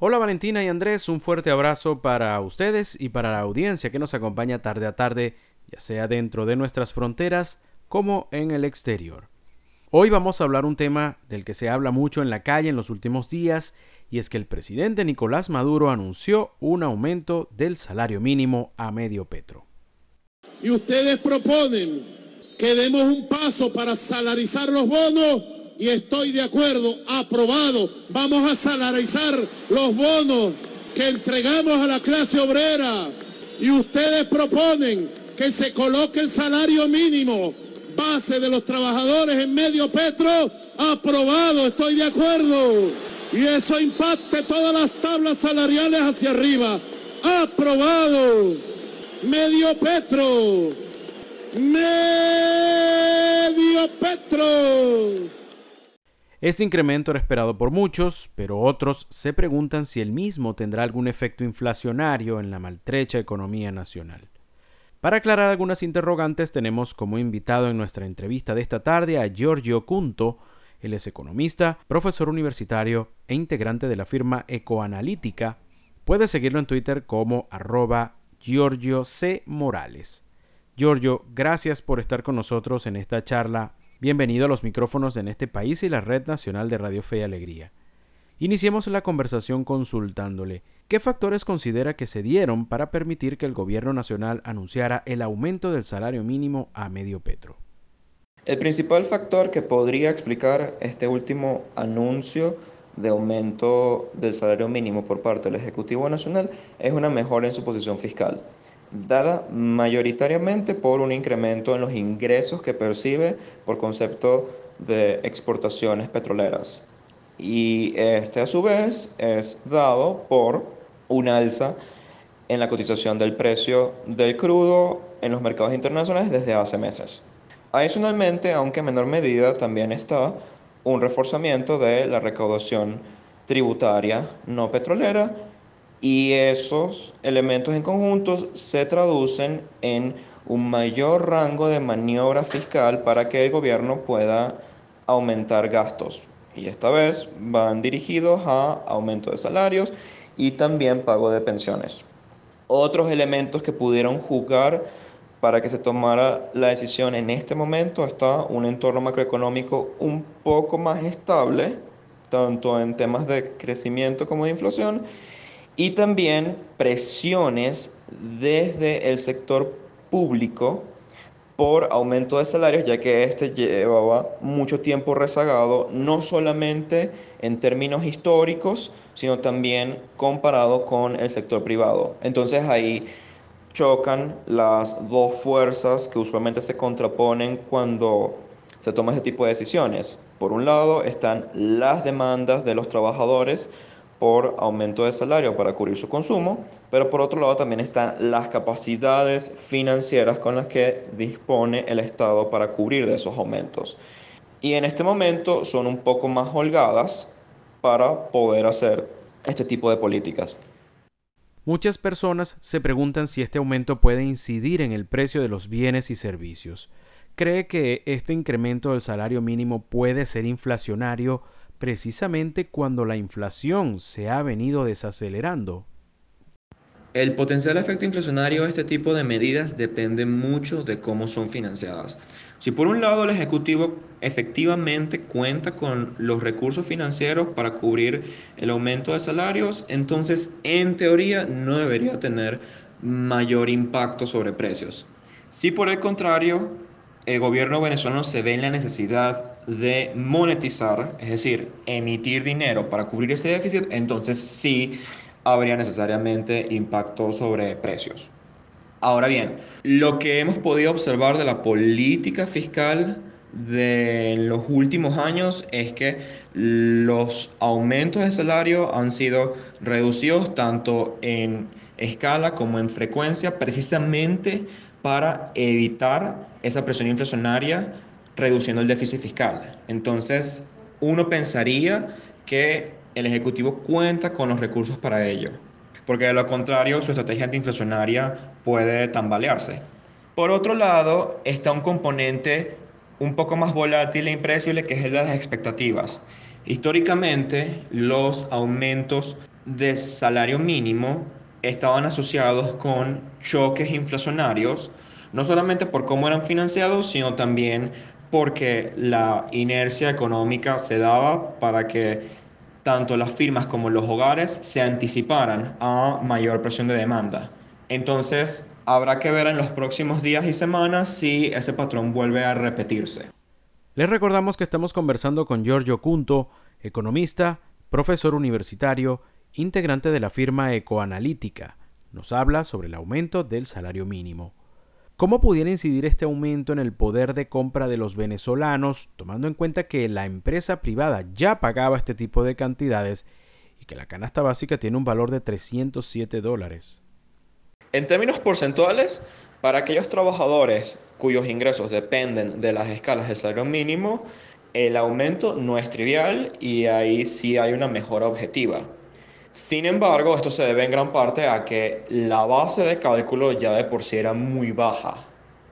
Hola Valentina y Andrés, un fuerte abrazo para ustedes y para la audiencia que nos acompaña tarde a tarde, ya sea dentro de nuestras fronteras como en el exterior. Hoy vamos a hablar un tema del que se habla mucho en la calle en los últimos días y es que el presidente Nicolás Maduro anunció un aumento del salario mínimo a medio petro. Y ustedes proponen que demos un paso para salarizar los bonos y estoy de acuerdo, aprobado. Vamos a salarizar los bonos que entregamos a la clase obrera y ustedes proponen que se coloque el salario mínimo base de los trabajadores en medio petro, aprobado, estoy de acuerdo. Y eso impacte todas las tablas salariales hacia arriba. Aprobado. Medio petro. Medio petro. Este incremento era esperado por muchos, pero otros se preguntan si el mismo tendrá algún efecto inflacionario en la maltrecha economía nacional. Para aclarar algunas interrogantes tenemos como invitado en nuestra entrevista de esta tarde a Giorgio Cunto, él es economista, profesor universitario e integrante de la firma Ecoanalítica. Puede seguirlo en Twitter como arroba Giorgio C. Morales. Giorgio, gracias por estar con nosotros en esta charla. Bienvenido a los micrófonos en este país y la Red Nacional de Radio Fe y Alegría. Iniciemos la conversación consultándole qué factores considera que se dieron para permitir que el gobierno nacional anunciara el aumento del salario mínimo a medio petro. El principal factor que podría explicar este último anuncio de aumento del salario mínimo por parte del Ejecutivo Nacional es una mejora en su posición fiscal, dada mayoritariamente por un incremento en los ingresos que percibe por concepto de exportaciones petroleras y este a su vez es dado por un alza en la cotización del precio del crudo en los mercados internacionales desde hace meses. Adicionalmente, aunque en menor medida, también está un reforzamiento de la recaudación tributaria no petrolera y esos elementos en conjuntos se traducen en un mayor rango de maniobra fiscal para que el gobierno pueda aumentar gastos y esta vez van dirigidos a aumento de salarios y también pago de pensiones. Otros elementos que pudieron jugar para que se tomara la decisión en este momento está un entorno macroeconómico un poco más estable, tanto en temas de crecimiento como de inflación, y también presiones desde el sector público por aumento de salarios, ya que este llevaba mucho tiempo rezagado, no solamente en términos históricos, sino también comparado con el sector privado. Entonces ahí chocan las dos fuerzas que usualmente se contraponen cuando se toma ese tipo de decisiones. Por un lado están las demandas de los trabajadores por aumento de salario para cubrir su consumo, pero por otro lado también están las capacidades financieras con las que dispone el Estado para cubrir de esos aumentos. Y en este momento son un poco más holgadas para poder hacer este tipo de políticas. Muchas personas se preguntan si este aumento puede incidir en el precio de los bienes y servicios. ¿Cree que este incremento del salario mínimo puede ser inflacionario precisamente cuando la inflación se ha venido desacelerando. El potencial efecto inflacionario de este tipo de medidas depende mucho de cómo son financiadas. Si por un lado el Ejecutivo efectivamente cuenta con los recursos financieros para cubrir el aumento de salarios, entonces en teoría no debería tener mayor impacto sobre precios. Si por el contrario el gobierno venezolano se ve en la necesidad de monetizar, es decir, emitir dinero para cubrir ese déficit, entonces sí habría necesariamente impacto sobre precios. Ahora bien, lo que hemos podido observar de la política fiscal de los últimos años es que los aumentos de salario han sido reducidos tanto en escala como en frecuencia precisamente para evitar esa presión inflacionaria reduciendo el déficit fiscal. Entonces, uno pensaría que el Ejecutivo cuenta con los recursos para ello, porque de lo contrario su estrategia antiinflacionaria puede tambalearse. Por otro lado, está un componente un poco más volátil e impredecible que es el de las expectativas. Históricamente, los aumentos de salario mínimo estaban asociados con choques inflacionarios, no solamente por cómo eran financiados, sino también porque la inercia económica se daba para que tanto las firmas como los hogares se anticiparan a mayor presión de demanda. Entonces, habrá que ver en los próximos días y semanas si ese patrón vuelve a repetirse. Les recordamos que estamos conversando con Giorgio Cunto, economista, profesor universitario, integrante de la firma Ecoanalítica. Nos habla sobre el aumento del salario mínimo. ¿Cómo pudiera incidir este aumento en el poder de compra de los venezolanos, tomando en cuenta que la empresa privada ya pagaba este tipo de cantidades y que la canasta básica tiene un valor de 307 dólares? En términos porcentuales, para aquellos trabajadores cuyos ingresos dependen de las escalas del salario mínimo, el aumento no es trivial y ahí sí hay una mejora objetiva. Sin embargo, esto se debe en gran parte a que la base de cálculo ya de por sí era muy baja.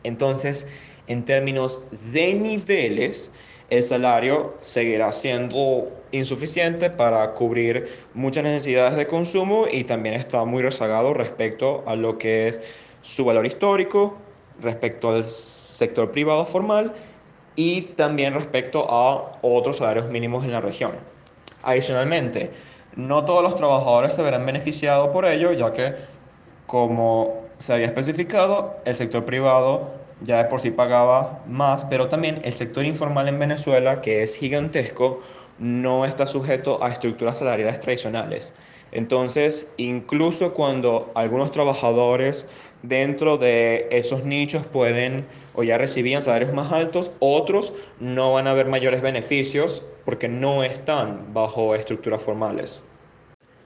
Entonces, en términos de niveles, el salario seguirá siendo insuficiente para cubrir muchas necesidades de consumo y también está muy rezagado respecto a lo que es su valor histórico, respecto al sector privado formal y también respecto a otros salarios mínimos en la región. Adicionalmente, no todos los trabajadores se verán beneficiados por ello, ya que, como se había especificado, el sector privado ya de por sí pagaba más, pero también el sector informal en Venezuela, que es gigantesco, no está sujeto a estructuras salariales tradicionales. Entonces, incluso cuando algunos trabajadores dentro de esos nichos pueden o ya recibían salarios más altos, otros no van a ver mayores beneficios porque no están bajo estructuras formales.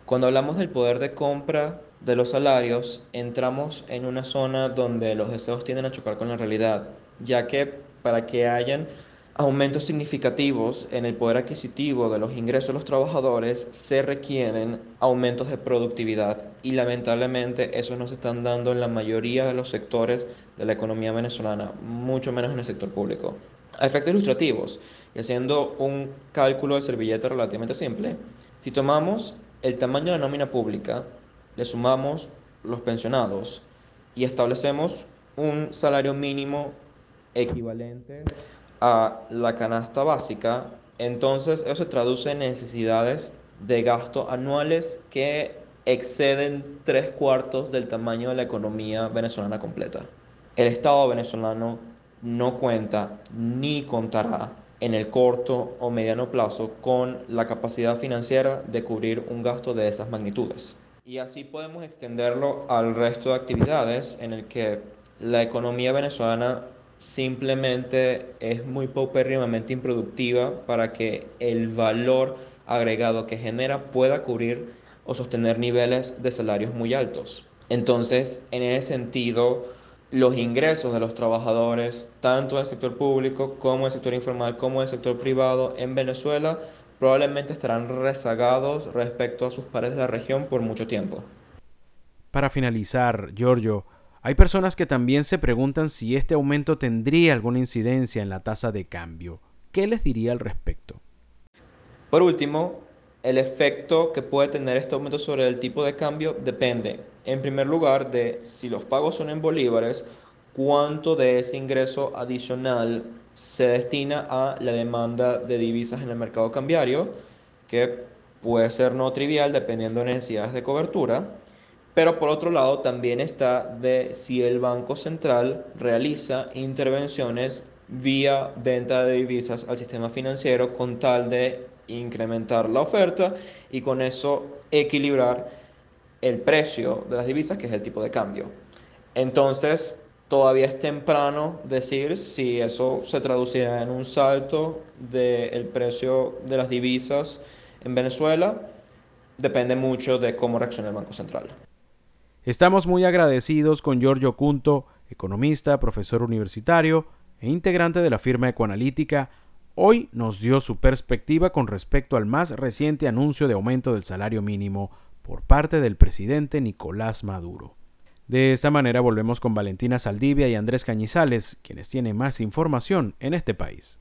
Cuando hablamos del poder de compra de los salarios, entramos en una zona donde los deseos tienden a chocar con la realidad, ya que para que hayan aumentos significativos en el poder adquisitivo de los ingresos de los trabajadores, se requieren aumentos de productividad y lamentablemente esos no se están dando en la mayoría de los sectores de la economía venezolana, mucho menos en el sector público. A efectos ilustrativos, y haciendo un cálculo de servilleta relativamente simple, si tomamos el tamaño de la nómina pública, le sumamos los pensionados y establecemos un salario mínimo equivalente a la canasta básica, entonces eso se traduce en necesidades de gasto anuales que exceden tres cuartos del tamaño de la economía venezolana completa. El Estado venezolano no cuenta ni contará en el corto o mediano plazo con la capacidad financiera de cubrir un gasto de esas magnitudes. Y así podemos extenderlo al resto de actividades en el que la economía venezolana simplemente es muy paupérrimamente improductiva para que el valor agregado que genera pueda cubrir o sostener niveles de salarios muy altos. Entonces, en ese sentido, los ingresos de los trabajadores, tanto del sector público como del sector informal, como del sector privado en Venezuela, probablemente estarán rezagados respecto a sus pares de la región por mucho tiempo. Para finalizar, Giorgio, hay personas que también se preguntan si este aumento tendría alguna incidencia en la tasa de cambio. ¿Qué les diría al respecto? Por último, el efecto que puede tener este aumento sobre el tipo de cambio depende, en primer lugar, de si los pagos son en bolívares, cuánto de ese ingreso adicional se destina a la demanda de divisas en el mercado cambiario, que puede ser no trivial dependiendo de necesidades de cobertura. Pero por otro lado también está de si el Banco Central realiza intervenciones vía venta de divisas al sistema financiero con tal de incrementar la oferta y con eso equilibrar el precio de las divisas, que es el tipo de cambio. Entonces, todavía es temprano decir si eso se traducirá en un salto del precio de las divisas en Venezuela. Depende mucho de cómo reaccione el Banco Central. Estamos muy agradecidos con Giorgio Cunto, economista, profesor universitario e integrante de la firma Ecoanalítica. Hoy nos dio su perspectiva con respecto al más reciente anuncio de aumento del salario mínimo por parte del presidente Nicolás Maduro. De esta manera volvemos con Valentina Saldivia y Andrés Cañizales, quienes tienen más información en este país.